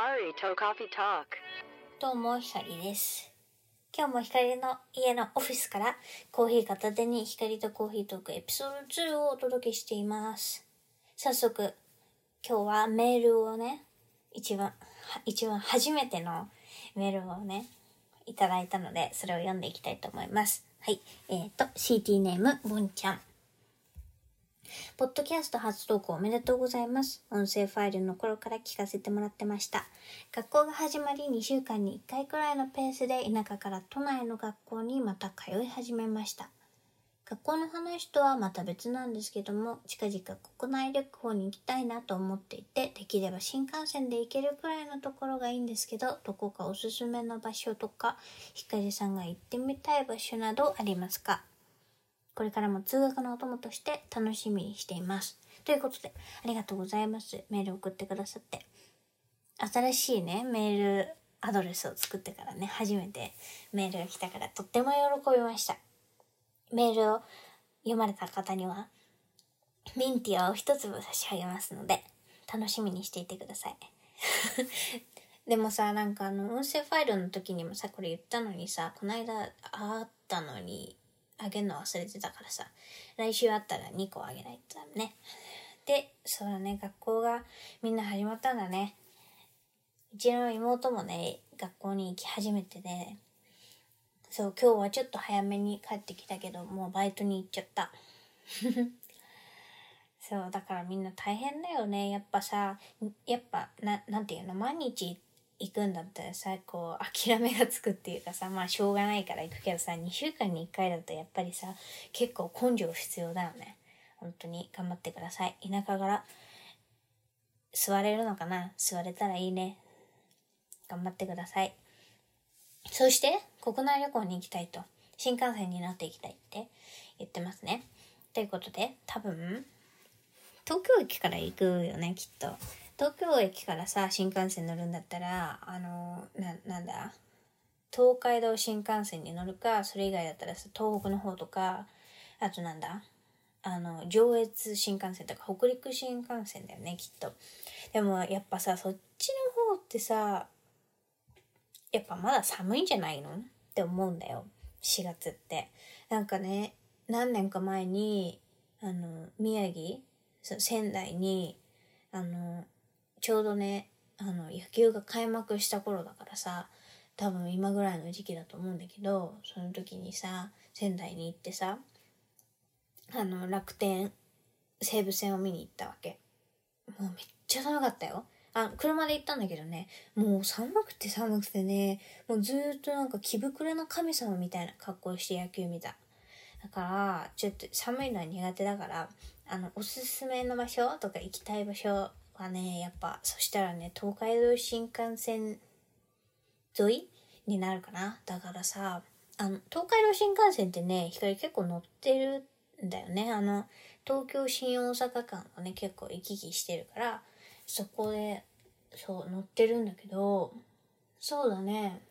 Hikari to Coffee Talk. どうも、ひかりです。今日もひかりの家のオフィスからコーヒー片手にひかりとコーヒートークエピソード2をお届けしています。早速、今日はメールをね、一番、一番初めてのメールをね、いただいたので、それを読んでいきたいと思います。はい。えっ、と、CT ネーム、ぼんちゃん。ポッドキャスト初投稿おめでとうございます。音声ファイルの頃から聞かせてもらってました。学校が始まり2週間に1回くらいのペースで田舎から都内の学校にまた通い始めました。学校の話とはまた別なんですけども、近々国内旅行に行きたいなと思っていて、できれば新幹線で行けるくらいのところがいいんですけど、どこかおすすめの場所とか、ひかりさんが行ってみたい場所などありますか？これからも通学のお供として楽しみにしています。ということで、ありがとうございます。メール送ってくださって。新しいね、メールアドレスを作ってからね、初めてメールが来たからとっても喜びました。メールを読まれた方には、ミンティアを一粒差し上げますので、楽しみにしていてください。でもさ、なんかあの、音声ファイルの時にもさ、これ言ったのにさ、この間会ったのに、あげるの忘れてたからさ、来週あったら2個あげないとダメね。で、そうだね、学校がみんな始まったんだね。うちの妹もね、学校に行き始めてね、そう、今日はちょっと早めに帰ってきたけど、もうバイトに行っちゃった。そう、だからみんな大変だよね。やっぱさ、やっぱ、な、なんていうの、毎日行くんだったらさ、こう、諦めがつくっていうかさ、まあ、しょうがないから行くけどさ、2週間に1回だとやっぱりさ、結構根性必要だよね。本当に頑張ってください。田舎から座れるのかな？座れたらいいね。頑張ってください。そして、国内旅行に行きたいと。新幹線に乗っていきたいって言ってますね。ということで、多分、東京駅から行くよね、きっと。東京駅からさ、新幹線乗るんだったら、あの、な、なんだ？東海道新幹線に乗るか、それ以外だったらさ、東北の方とか、あとなんだ？あの、上越新幹線とか、北陸新幹線だよね、きっと。でも、やっぱさ、そっちの方ってさ、やっぱまだ寒いんじゃないの？って思うんだよ。4月って。なんかね、何年か前に、あの、宮城、仙台に、あの、ちょうどね、あの、野球が開幕した頃だからさ、多分今ぐらいの時期だと思うんだけど、その時にさ、仙台に行ってさ、あの、楽天、西武戦を見に行ったわけ。もうめっちゃ寒かったよ。あ、車で行ったんだけどね、もう寒くて寒くてね、もうずーっとなんか気膨れの神様みたいな格好して野球見た。だから、ちょっと寒いのは苦手だから、あの、おすすめの場所とか行きたい場所はね、やっぱ、そしたらね、東海道新幹線沿いになるかな。だからさ、あの、東海道新幹線ってね、光結構乗ってるんだよね。あの、東京新大阪間をね、結構行き来してるから、そこで、そう、乗ってるんだけど、そうだね、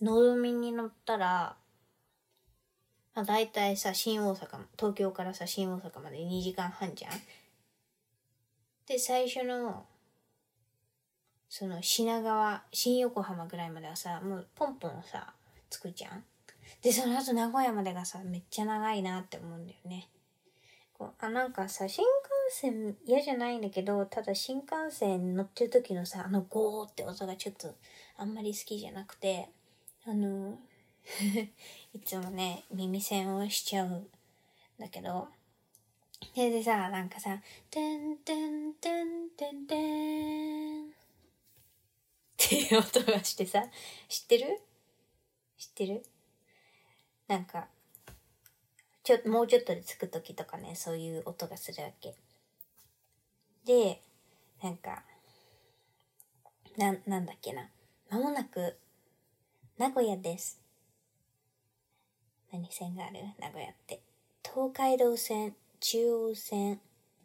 のぞみに乗ったら、まあ、大体さ、新大阪、東京からさ、新大阪まで2時間半じゃん。で、最初の、その品川、新横浜ぐらいまではさ、もうポンポンさ、着くじゃん。で、その後名古屋までがさ、めっちゃ長いなって思うんだよね。こうあなんかさ、新幹線嫌じゃないんだけど、ただ新幹線乗ってる時のさ、あのゴーって音がちょっとあんまり好きじゃなくて、あの、いつもね、耳栓をしちゃうんだけど、で、でさ、なんかさ、てんてんてんてんてんっていう音がしてさ、知ってる？知ってる？なんか、ちょ、もうちょっとで着く時とかね、そういう音がするわけ。で、なんか、な、なんだっけな。まもなく、名古屋です。何線がある？名古屋って。東海道線、中央線、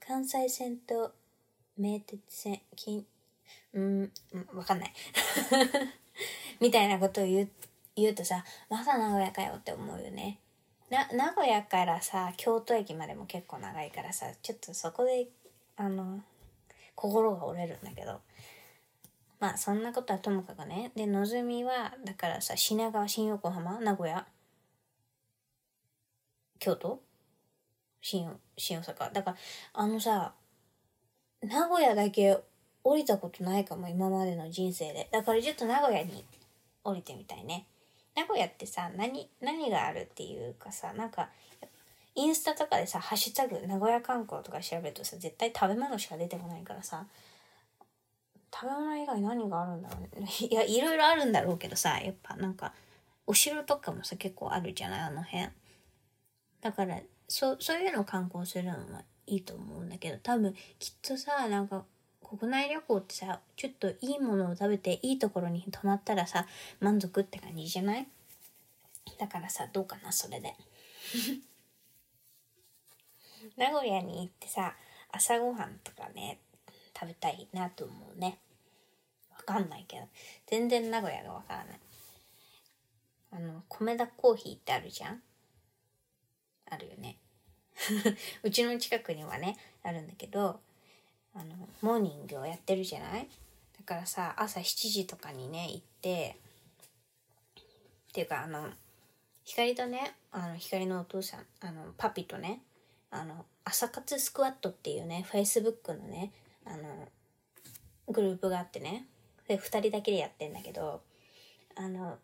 関西線と名鉄線、金、うん、うんわかんない。みたいなことを言う、言うとさ、まだ名古屋かよって思うよね。な、名古屋からさ、京都駅までも結構長いからさ、ちょっとそこで、あの、心が折れるんだけど。まあそんなことはともかくねでのぞみはだからさ品川新横浜名古屋京都新新大阪。だからあのさ名古屋だけ降りたことないかも今までの人生で。だからちょっと名古屋に降りてみたいね。名古屋ってさ何何があるっていうかさなんかインスタとかでさ「ハッシュタグ名古屋観光」とか調べるとさ絶対食べ物しか出てこないからさ食べ物以外何があるんだろうね。いやいろいろあるんだろうけどさやっぱなんかお城とかもさ結構あるじゃないあの辺。だからそそういうのを観光するのはいいと思うんだけど多分きっとさなんか国内旅行ってさちょっといいものを食べていいところに泊まったらさ満足って感じじゃない？だからさどうかなそれで。名古屋に行ってさ朝ごはんとかね食べたいなと思うね。わかんないけど。全然名古屋がわからない。あの米田コーヒーってあるじゃん？あるよね。うちの近くにはねあるんだけどあのモーニングをやってるじゃない？だからさ朝7時とかにね行ってっていうかあの光とねあの光のお父さんあのパピとねあの朝活スクワットっていうねフェイスブックのねあのグループがあってねで2人だけでやってんだけどあの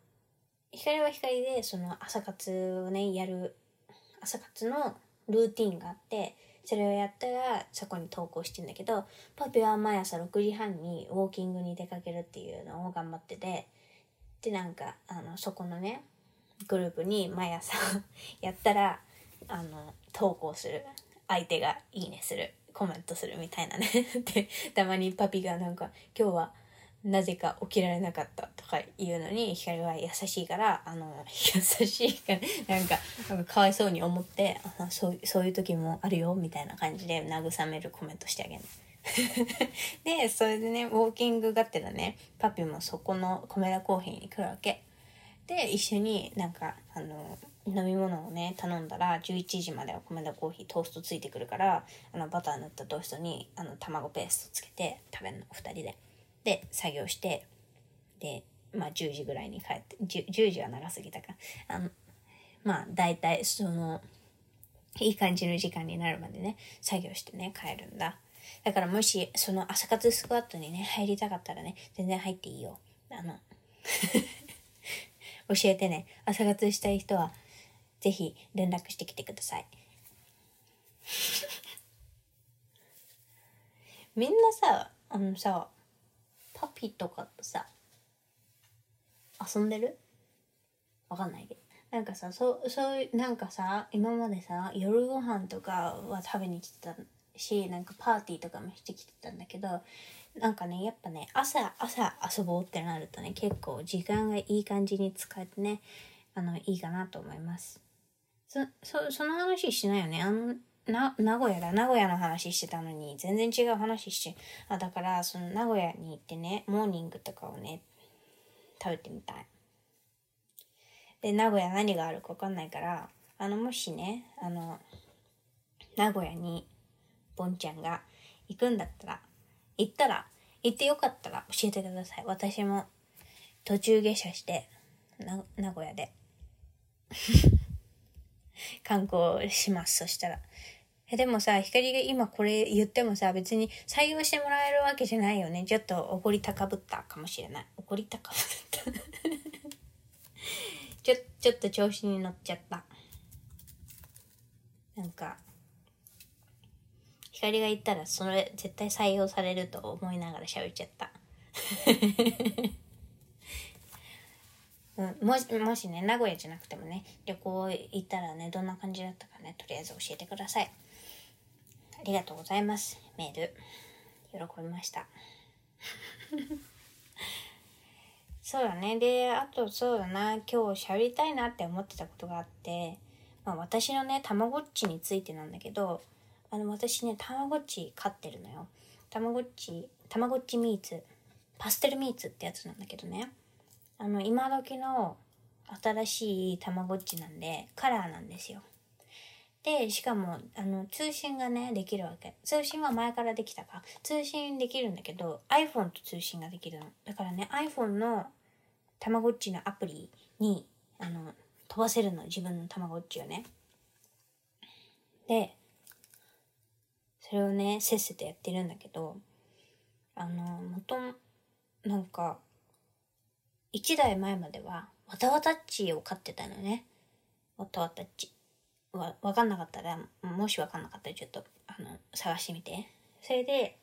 光は光でその朝活をねやる朝活のルーティンがあってそれをやったらそこに投稿してんだけどパピは毎朝6時半にウォーキングに出かけるっていうのを頑張っててでなんかあのそこのねグループに毎朝 やったらあの投稿する。相手がいいねする。コメントするみたいなね。でたまにパピがなんか今日はなぜか起きられなかったとか言うのに光は優しいからあの 優しいからなんかなんかかわいそうに思ってあそうそういう時もあるよみたいな感じで慰めるコメントしてあげる でそれでねウォーキングがてらねパピもそこの米田コーヒーに来るわけで一緒になんかあの飲み物をね頼んだら11時までは米田コーヒートーストついてくるからあのバター塗ったトーストにあの卵ペーストつけて食べるの2人で。で作業してでまあ10時ぐらいに帰って 10, 10時は長すぎたか。あのまあ大体そのいい感じの時間になるまでね作業してね帰るんだ。だからもしその朝活スクワットにね入りたかったらね全然入っていいよ。あの 教えてね。朝活したい人はぜひ連絡してきてください。みんなさあのさピとかとさ遊んでる？わかんないけど。なんかさそうそういうなんかさ今までさ夜ご飯とかは食べに来てたしなんかパーティーとかもしてきてたんだけどなんかねやっぱね朝朝遊ぼうってなるとね結構時間がいい感じに使えてねあのいいかなと思います。そそその話しないよね？あのな、名古屋だ。名古屋の話してたのに、全然違う話して。あ、だから、その名古屋に行ってね、モーニングとかをね、食べてみたい。で、名古屋何があるかわかんないから、あの、もしね、あの、名古屋に、ボンちゃんが行くんだったら、行ったら、行ってよかったら教えてください。私も途中下車して、な名古屋で観光します。そしたら。え、でもさ、光が今これ言ってもさ、別に採用してもらえるわけじゃないよね。ちょっと怒り高ぶったかもしれない。怒り高ぶった ちょ、ちょっと調子に乗っちゃった。なんか、光が言ったらそれ絶対採用されると思いながら喋っちゃった。うん、もしもしね名古屋じゃなくてもね旅行行ったらねどんな感じだったかねとりあえず教えてください。ありがとうございます。メール。喜びました。そうだね。であとそうだな。今日喋りたいなって思ってたことがあって、まあ、私のねたまごっちについてなんだけどあの私ねたまごっち飼ってるのよ。たまごっちたまごっちミーツパステルミーツってやつなんだけどね。あの今時の新しいたまごっちなんでカラーなんですよで、しかも、あの、通信がね、できるわけ。通信は前からできたか。通信できるんだけど、iPhone と通信ができるの。だからね、iPhone のたまごっちのアプリに、あの、飛ばせるの。自分のたまごっちをね。で、それをね、せっせとやってるんだけど、あの、もと、なんか、一台前までは、わたわたっちを飼ってたのね。わたわたっち。わ、わかんなかったら、もしわかんなかったらちょっと、あの、探してみて。それで、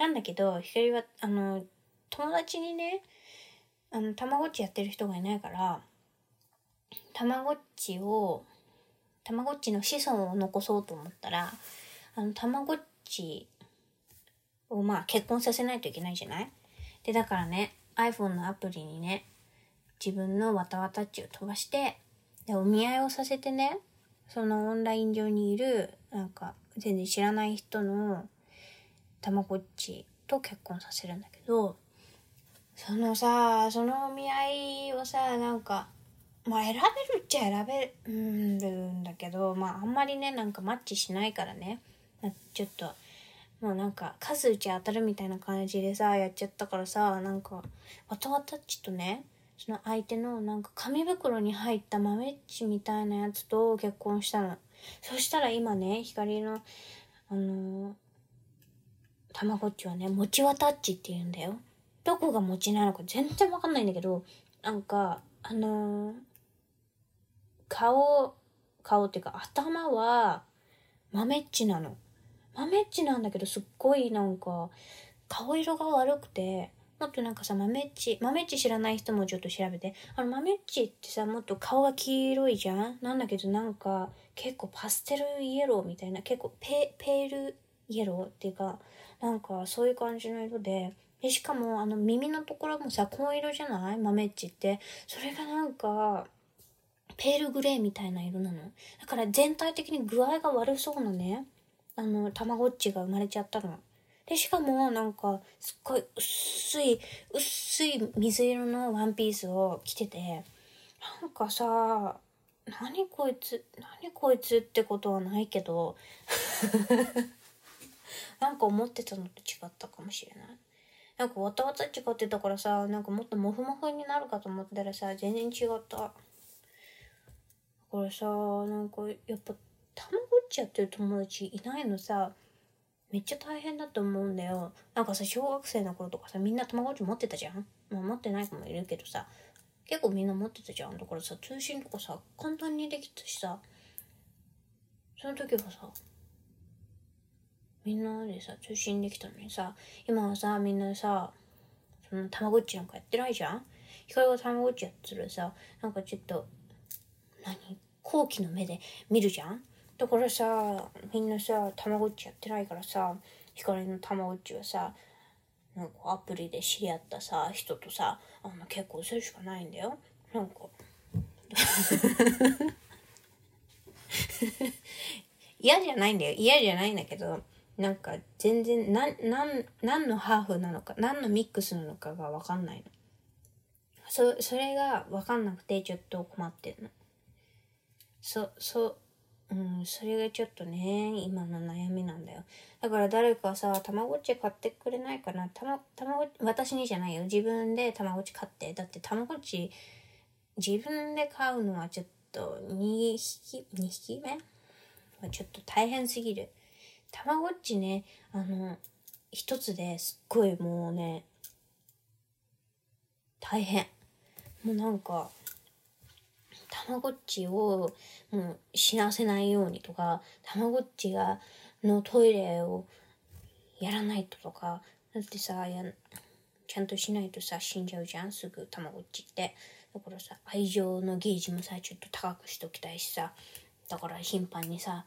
なんだけど、ひかりは、あの、友達にね、あの、たまごっちやってる人がいないから、たまごっちを、たまごっちの子孫を残そうと思ったら、あの、たまごっちをまあ結婚させないといけないじゃない？で、だからね、iPhone のアプリにね、自分のわたわたっちを飛ばして、で、お見合いをさせてね、そのオンライン上にいる、なんか、全然知らない人のたまごっちと結婚させるんだけど、そのさ、そのお見合いをさ、なんか、まあ選べるっちゃ選べるんだけど、まああんまりね、なんかマッチしないからね、ちょっと、もうなんか数打ち当たるみたいな感じでさ、やっちゃったからさ、なんか、わたわたっちとね、その相手のなんか紙袋に入った豆っちみたいなやつと結婚したの。そしたら今ね、光の、あのー、たまごっちはね、もちわたっちって言うんだよ。どこが餅なのか全然わかんないんだけど、なんか、あのー、顔、顔っていうか頭は豆っちなの。豆っちなんだけどすっごいなんか顔色が悪くて、もっとなんかさ、豆っち、豆っち知らない人もちょっと調べて。あの豆っちってさ、もっと顔が黄色いじゃん？なんだけどなんか結構パステルイエローみたいな、結構ペペールイエローっていうか、なんかそういう感じの色で、で、しかもあの耳のところもさ、紺色じゃない？豆っちって。それがなんか、ペールグレーみたいな色なの？だから全体的に具合が悪そうなね、あの、たまごっちが生まれちゃったの。で、しかもなんか、すっごい薄い、薄い水色のワンピースを着てて、なんかさ、何こいつ、何こいつってことはないけど、なんか思ってたのと違ったかもしれない。なんかわたわたっち買ってたからさ、なんかもっとモフモフになるかと思ったらさ、全然違った。これさ、なんかやっぱ、たまごちやってる友達いないのさ、めっちゃ大変だと思うんだよ。なんかさ、小学生の頃とかさ、みんなたまごっち持ってたじゃん？まあ持ってない子もいるけどさ、結構みんな持ってたじゃん。だからさ、通信とかさ、簡単にできたしさ、その時はさ、みんなでさ、通信できたのにさ、今はさ、みんなさ、そのたまごっちなんかやってないじゃん？光がたまごっちやってるさ、なんかちょっと、何？好奇の目で見るじゃん？だからさ、みんなさ、たまごっちやってないからさ、光のたまごっちはさ、なんかアプリで知り合ったさ、人とさ、あの結構するしかないんだよ。なんか。嫌じゃないんだよ。嫌じゃないんだけど、なんか全然、なん、なん、何のハーフなのか、何のミックスなのかがわかんないの。そ、それがわかんなくてちょっと困ってんの。そ、そ、うん、それがちょっとね、今の悩みなんだよ。だから誰かさ、たまごっち買ってくれないかな。たま、たまご私にじゃないよ。自分でたまごっち買って。だってたまごっち、自分で買うのはちょっと2匹、2匹目？はちょっと大変すぎる。たまごっちね、あの、一つですっごいもうね、大変。もうなんか、たまごっちをもう死なせないようにとか、たまごっちが、のトイレをやらないととか、だってさ、やちゃんとしないとさ、死んじゃうじゃん、すぐたまごっちって。だからさ、愛情のゲージもさ、ちょっと高くしときたいしさ、だから頻繁にさ、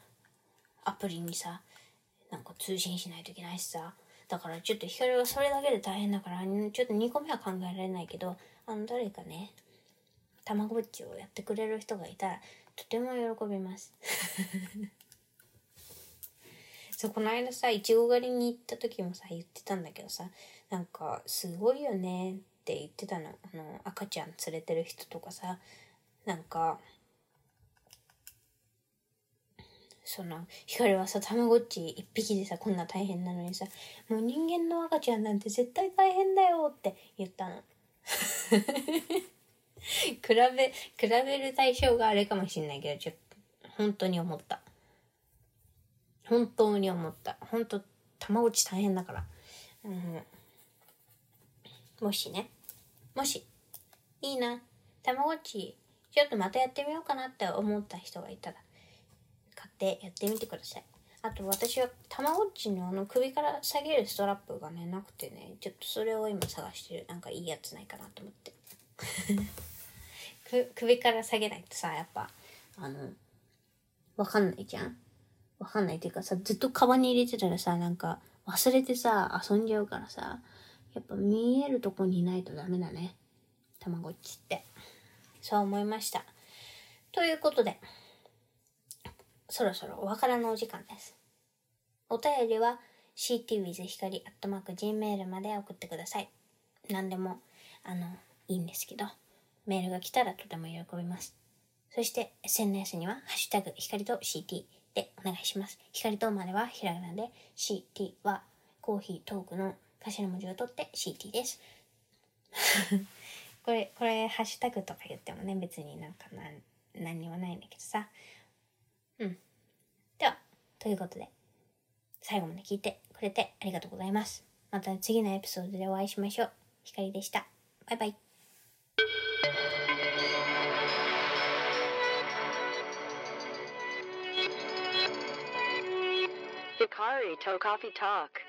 アプリにさ、なんか通信しないといけないしさ、だからちょっと光はそれだけで大変だから、ちょっと2個目は考えられないけど、あの、誰かね、たまごっちをやってくれる人がいたらとても喜びます。そうこの間さいちご狩りに行った時もさ言ってたんだけどさなんかすごいよねって言ってたの。あの赤ちゃん連れてる人とかさなんかその光はさたまごっち一匹でさこんな大変なのにさもう人間の赤ちゃんなんて絶対大変だよって言ったの。比べ比べる対象があれかもしんないけどちょっと本当に思った。本当に思った。本当たまごっち大変だから。うん。もしね。もし。いいな。たまごっちちょっとまたやってみようかなって思った人がいたら買ってやってみてください。あと私はたまごっちのあの首から下げるストラップがねなくてねちょっとそれを今探してる。なんかいいやつないかなと思って。首から下げないとさやっぱあのわかんないじゃん？わかんないっていうかさずっとカバンに入れてたらさなんか忘れてさ遊んじゃうからさやっぱ見えるとこにいないとダメだね。たまごっちって。そう思いました。ということでそろそろお別れのお時間です。お便りは ctwith 光 gmail まで送ってください。何でも、あの、いいんですけど、メールが来たらとても喜びます。そして SNS には、ハッシュタグ光と CT でお願いします。光とまではひらがなで、CT はコーヒートークの頭文字を取って CT です。これ、これ、ハッシュタグとか言ってもね、別になんかな、何にもないんだけどさ。うん。では、ということで、最後まで聞いてくれてありがとうございます。また次のエピソードでお会いしましょう。ひかりでした。バイバイ。Sorry, Toe Coffee Talk.